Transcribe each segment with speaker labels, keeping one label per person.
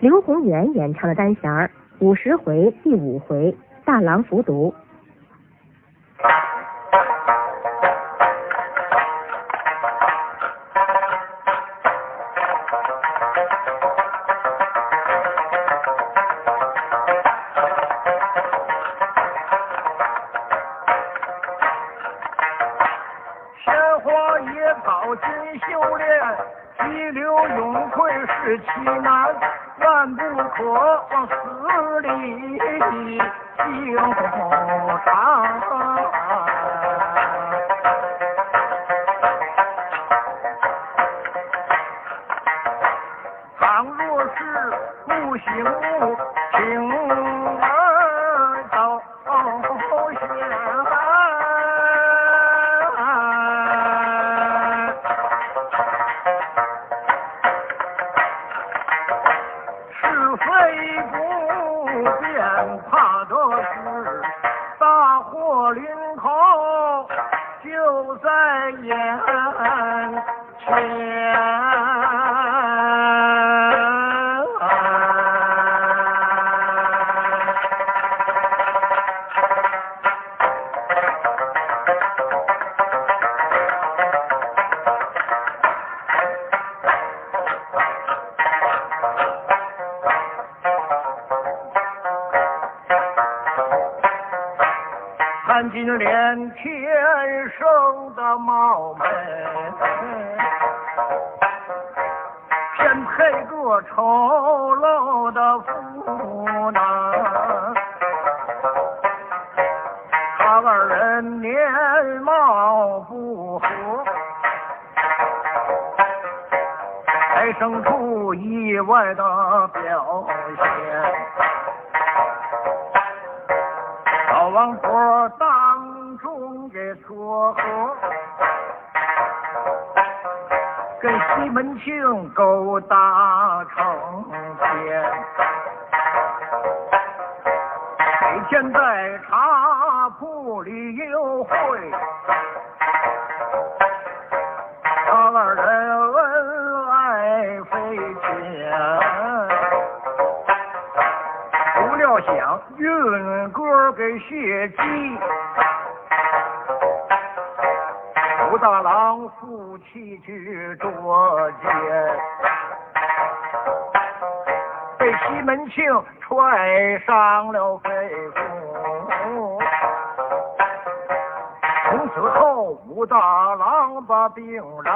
Speaker 1: 刘宏元演唱的单弦五十回第五回大郎服毒。
Speaker 2: 鲜花野草锦绣莲，急流勇退是奇难，万不可往死里行长。倘若是不醒，请天生的貌美，偏配个丑陋的妇男。他二人面貌不合，还生出意外的表现。老王婆西门庆勾搭成奸，每天在茶铺里幽会，他二人恩爱非浅。不料想运哥给血祭，大郎负气去捉奸，被西门庆踹伤了肺腑。从此后，武大郎把病染。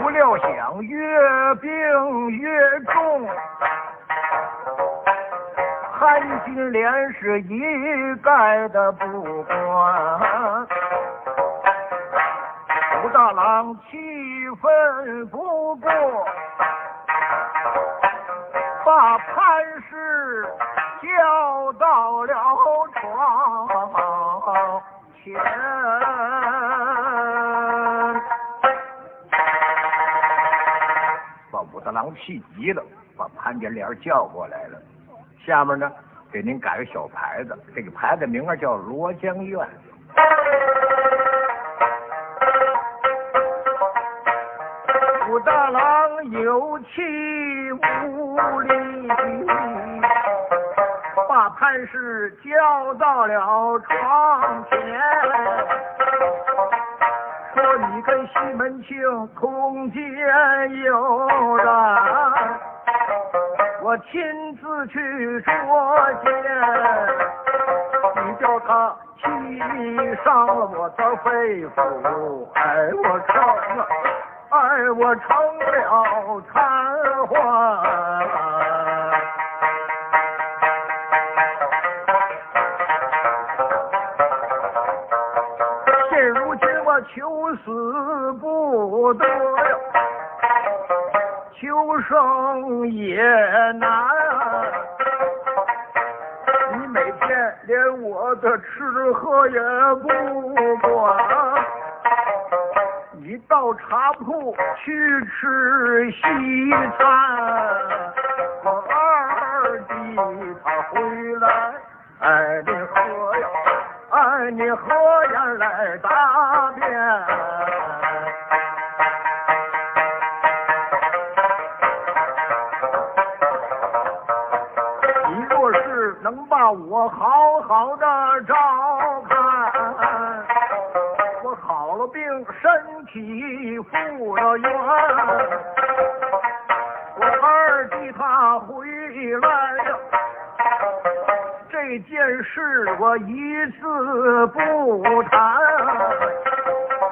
Speaker 2: 不料想越病越重，潘金莲是一概的不管。武大郎气愤不过，把潘氏叫到了床前。把武大郎气急了，把潘金莲叫过来。下面呢，给您改个小牌子，这个牌子名儿叫罗江院。武大郎有气无力，把潘氏叫到了床前。说你跟西门庆通奸有染，我亲自去捉奸，你叫他气伤了我的肺腑，哎，我成了，哎，我成了瘫痪。现如今我求死不得呀，求生也难。你每天连我的吃喝也不管，你到茶铺去吃西餐。我二弟他回来，哎，你喝呀。哎，你喝呀来大便。把我好好的照看。我好了病，身体复了原，我二弟他回来了。这件事我一字不谈，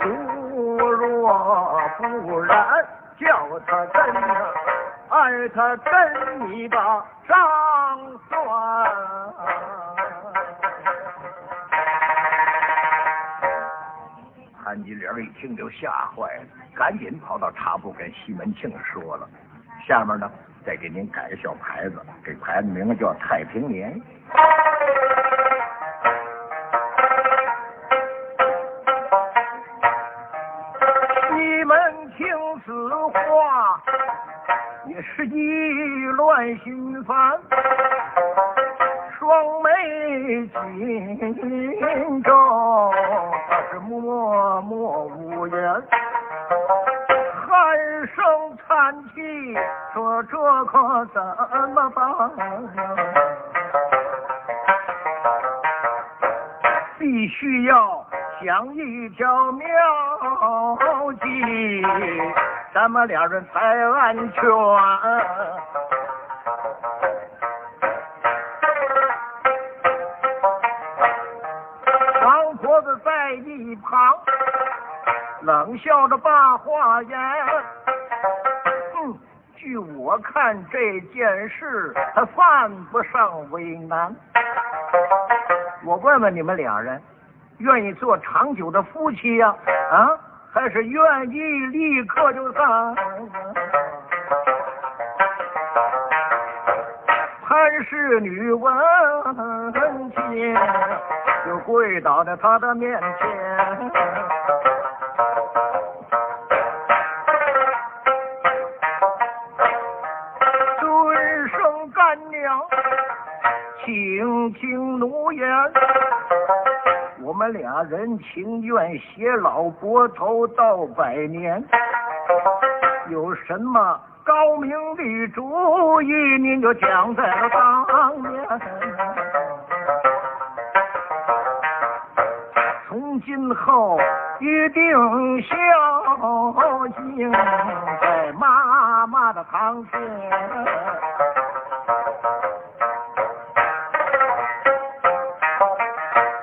Speaker 2: 如若不然，叫他跟着。爱他跟你把账
Speaker 3: 莲一听就吓坏了，赶紧跑到茶铺跟西门庆说了。下面呢，再给您改个小牌子，这牌子名叫太平年。
Speaker 2: 西门庆此话。也是意乱心烦，双眉紧皱，他是默默无言，鼾声叹气，说这可怎么办？必须要想一条妙计。咱们两人才安全。一旁冷笑着把话言。嗯，据我看这件事，他犯不上为难。我问问你们两人，愿意做长久的夫妻呀？啊？还是愿意立刻就散。潘氏女闻听，跪倒在他的面前。尊声干娘，轻轻怒言。我们俩人情愿携老白头到百年，有什么高明的主意，您就讲在了当面。今后一定孝敬在妈妈的堂前。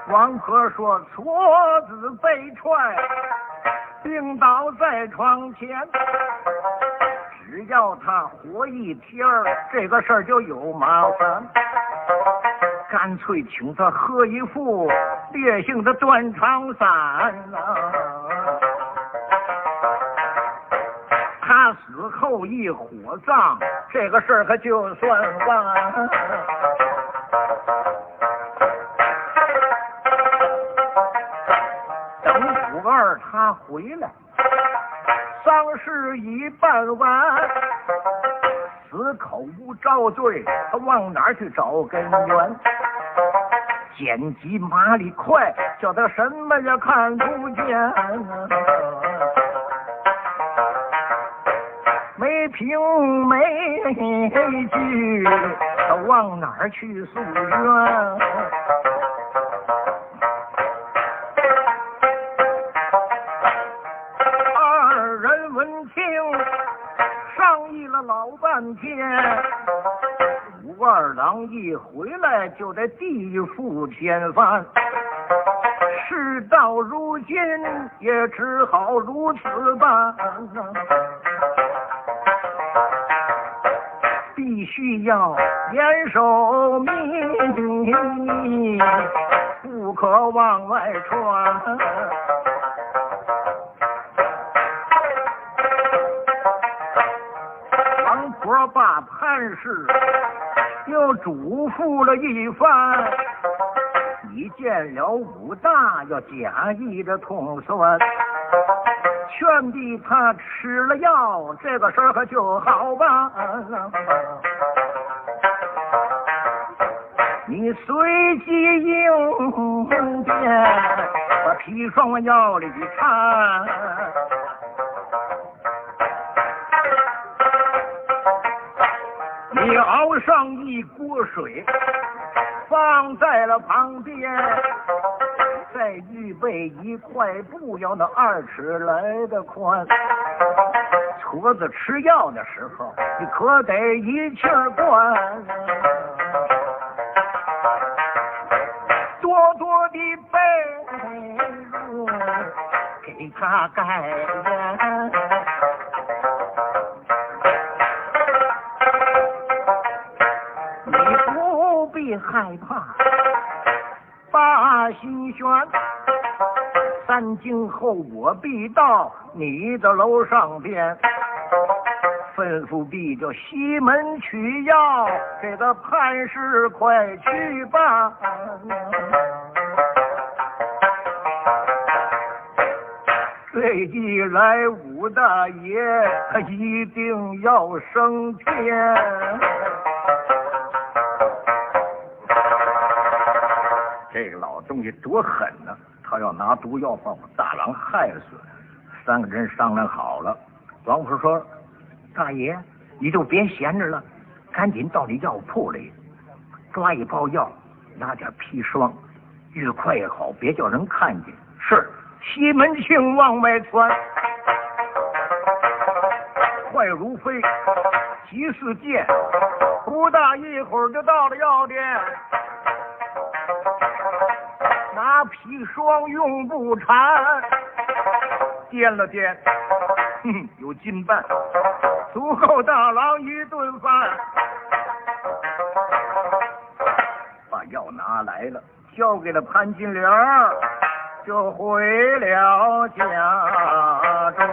Speaker 2: 王婆说：“矬子被踹，病倒在床前。只要他活一天这个事儿就有麻烦。干脆请他喝一副烈性的断肠散啊！他死后一火葬，这个事儿可就算完。”等五二他回来，丧事已办完，死口不招罪，他往哪去找根源？剪辑马里快，叫他什么也看不见。没凭没据，他往哪儿去诉冤？二人闻听，商议了老半天，武二郎一回来就得地覆天翻，事到如今也只好如此办，必须要严守秘密，不可往外传。王婆把潘氏又嘱咐了一番，你见了武大要假意的痛算，劝逼他吃了药，这个事儿可就好办。你随即应变，把砒霜往药里掺。上一锅水，放在了旁边，再预备一块布，要那二尺来的宽。矬子吃药的时候，你可得一气儿灌，多多的被褥给他盖。害怕，把心悬。三更后我必到你的楼上边，吩咐婢叫西门取药，给他潘氏快去办。这一来武大爷他一定要升天。这个老东西多狠呐、他要拿毒药把我大郎害死。三个人商量好了，王婆说：“大爷，你就别闲着了，赶紧到你药铺里抓一包药，拿点砒霜，越快越好，别叫人看见。”是西门庆往外窜，快如飞，急似箭，不大一会儿就到了药店。砒霜用不缠，掂了掂，哼，有斤半，足够大郎一顿饭。把药拿来了，交给了潘金莲儿，就回了家庄。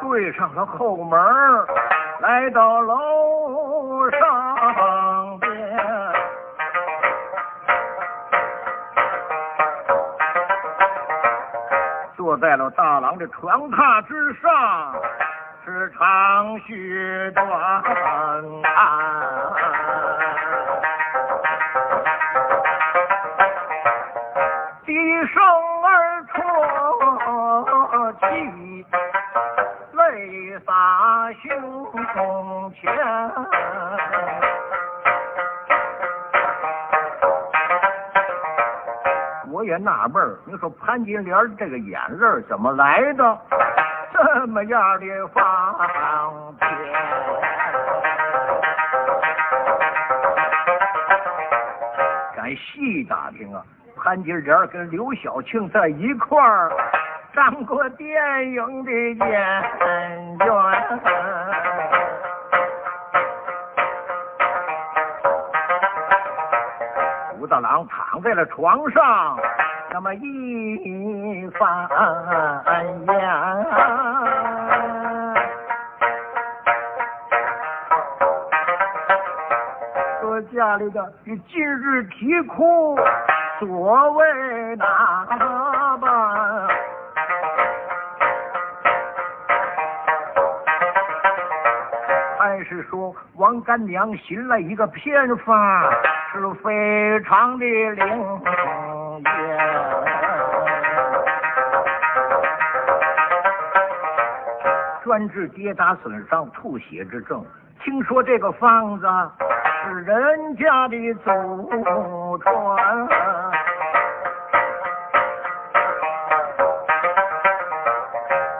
Speaker 2: 对上了后门来到楼上边，坐在了大郎的床榻之上，是长吁短叹。低声也纳闷儿，你说潘金莲这个眼泪怎么来的？这么样的方便。咱细打听啊，潘金莲跟刘晓庆在一块儿上过电影的演员。武大郎躺在了床上，那么一番言。说家里的你今日啼哭，所谓哪般？还是说王干娘寻了一个偏方，是非常的灵专治跌打损伤、吐血之症。听说这个方子是人家的祖传。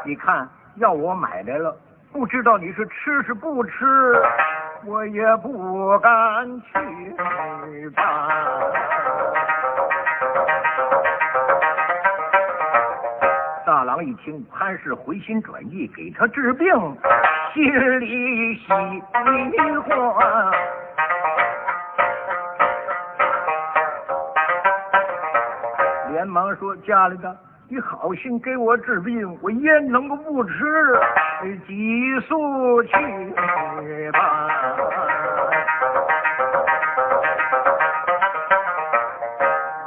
Speaker 2: 你看，要我买来了，不知道你是吃是不吃，我也不敢去办。一听潘氏回心转意，给他治病，心里喜欢。连忙说：“家里的，你好心给我治病，我焉能够不吃？急速去吧。”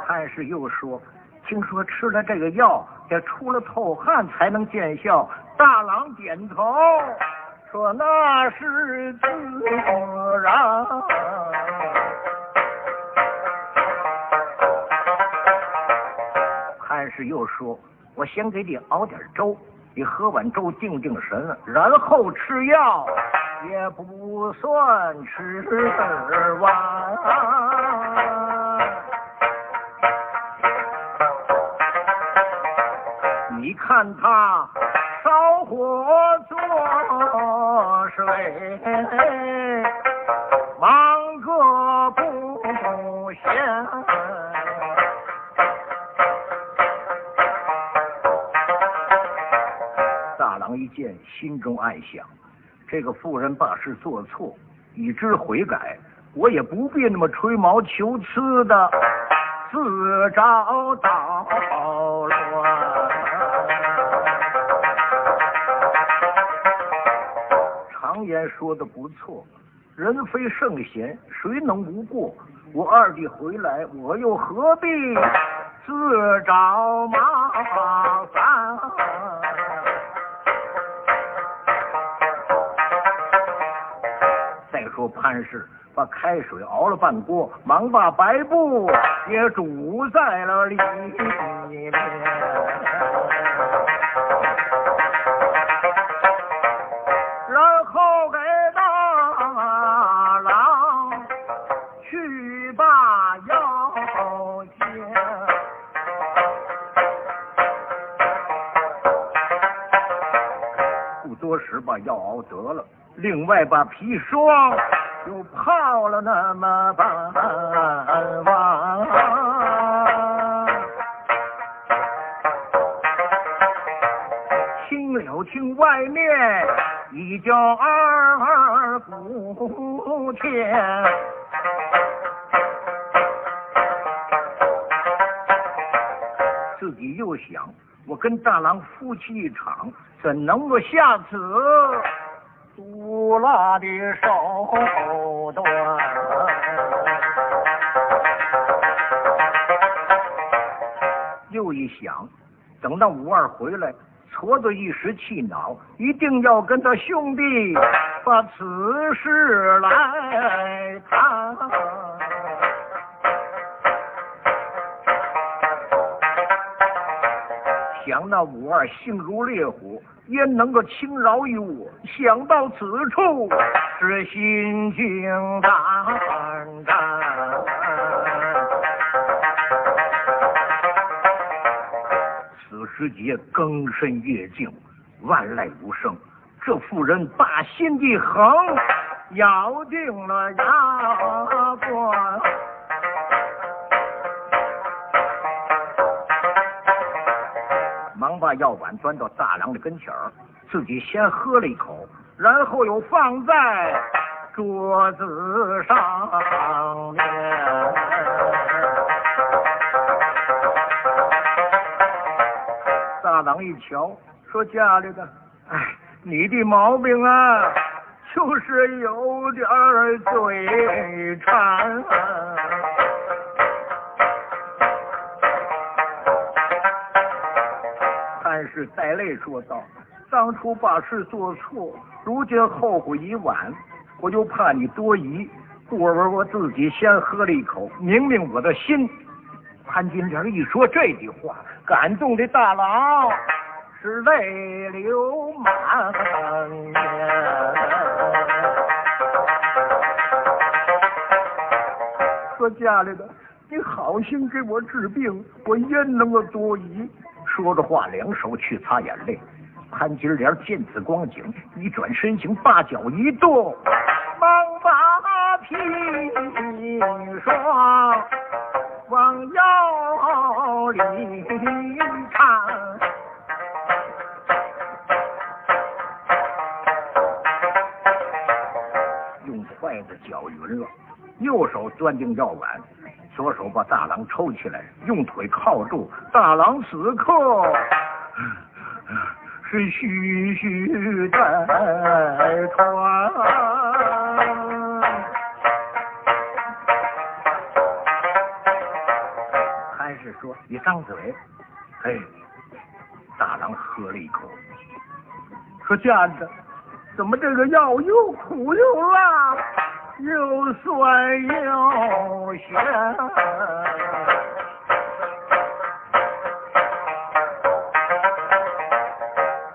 Speaker 2: 潘氏又说：“听说吃了这个药，这出了透汗才能见效。”大郎点头说：“那是自然。”潘氏又说：“我先给你熬点粥，你喝碗粥定定神，然后吃药，也不算吃完。你看他烧火做水，忙个不闲。大郎一见，心中暗想：这个妇人把事做错，已知悔改，我也不必那么吹毛求疵的自找捣言说的不错，人非圣贤，谁能无过？我二弟回来，我又何必自找麻烦？再说潘氏把开水熬了半锅，忙把白布也煮在了里面。时把药熬得了，另外把砒霜又泡了那么半碗。听了听外面一叫二姑天，自己又想，我跟大郎夫妻一场，怎能不下此毒辣的手段？又一想，等到五二回来，矬子一时气恼，一定要跟他兄弟把此事来谈。想那五二性如烈火，焉能够轻饶于我？想到此处，是心惊胆战。此时节更深夜静，万籁无声。这妇人把心一横，咬定了牙关。忙把药碗端到大郎的跟前儿，自己先喝了一口，然后又放在桌子上面。大郎一瞧，说家里的，哎，你的毛病啊，就是有点嘴馋。潘是带泪说道：“当初把事做错，如今后悔已晚，我就怕你多疑，故而我自己先喝了一口，明明我的心。”潘金莲一说这句话，感动的大佬是泪流满面。说家里的，你好心给我治病，我焉能够多疑？说着话，两手去擦眼泪。潘金莲见此光景，一转身形，八脚一跺，忙把砒霜往药里掺。用筷子搅匀了，右手攥定药碗，左手把大郎抽起来，用腿靠住。大郎此刻是徐徐在喘。还是说：“你张嘴。”哎，大郎喝了一口，说：“家子，怎么这个药又苦又辣，又酸又咸？”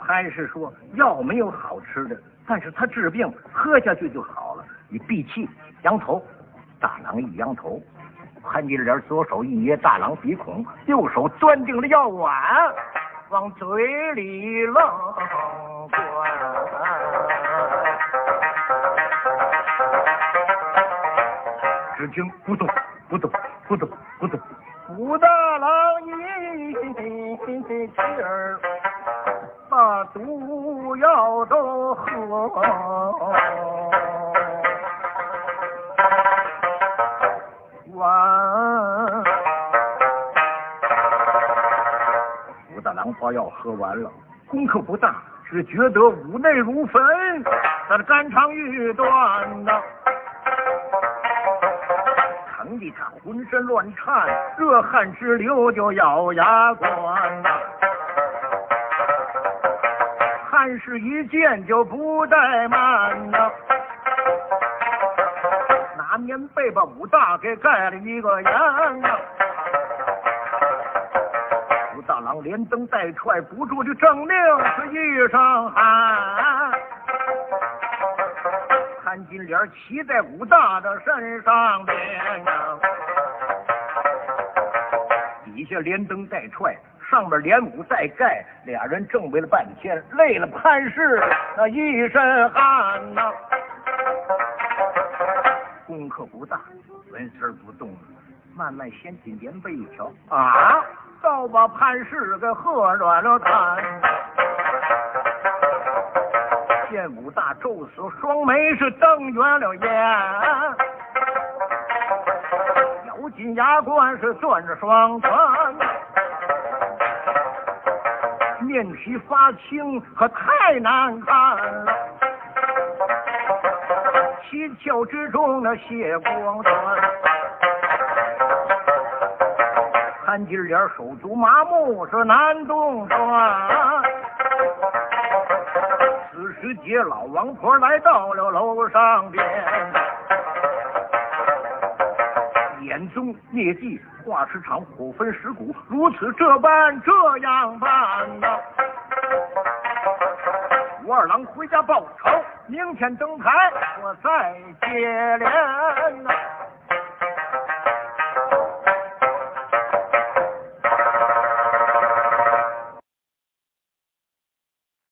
Speaker 2: 潘潘氏说药没有好吃的，但是他治病喝下去就好了。你闭气，扬头。大郎一扬头，潘金莲左手一捏大郎鼻孔，右手端定了药碗，往嘴里扔只听咕咚咕咚咕咚咕咚，武大郎一气儿把毒药都喝。完，武大郎把药喝完了，功课不大，只觉得五内如焚，他的肝肠欲断呐，疼的他浑身乱颤，热汗直流，就咬牙关呐。汉氏一见就不怠慢呐。拿棉被把武大给盖了一个严啊！武大郎连蹬带踹，不住的正令是一声喊。金莲骑在武大的身上边啊，底下连蹬带踹，上面连舞带盖，俩人正为了半天，累了潘氏那一身汗呐。功课不大，纹丝不动，慢慢掀起棉被一瞧，啊，倒把潘氏给喝软了胆。见武大皱死双眉，是瞪圆了眼，咬紧牙关是攥着双拳，面皮发青，可太难看了。七窍之中那血光端，潘金莲手足麻木是难动弹。此时接老王婆来到了楼上边，眼中灭迹，化石场火分石骨，如此这般这样办呐。武二郎回家报仇。明天登台，我再接连呐。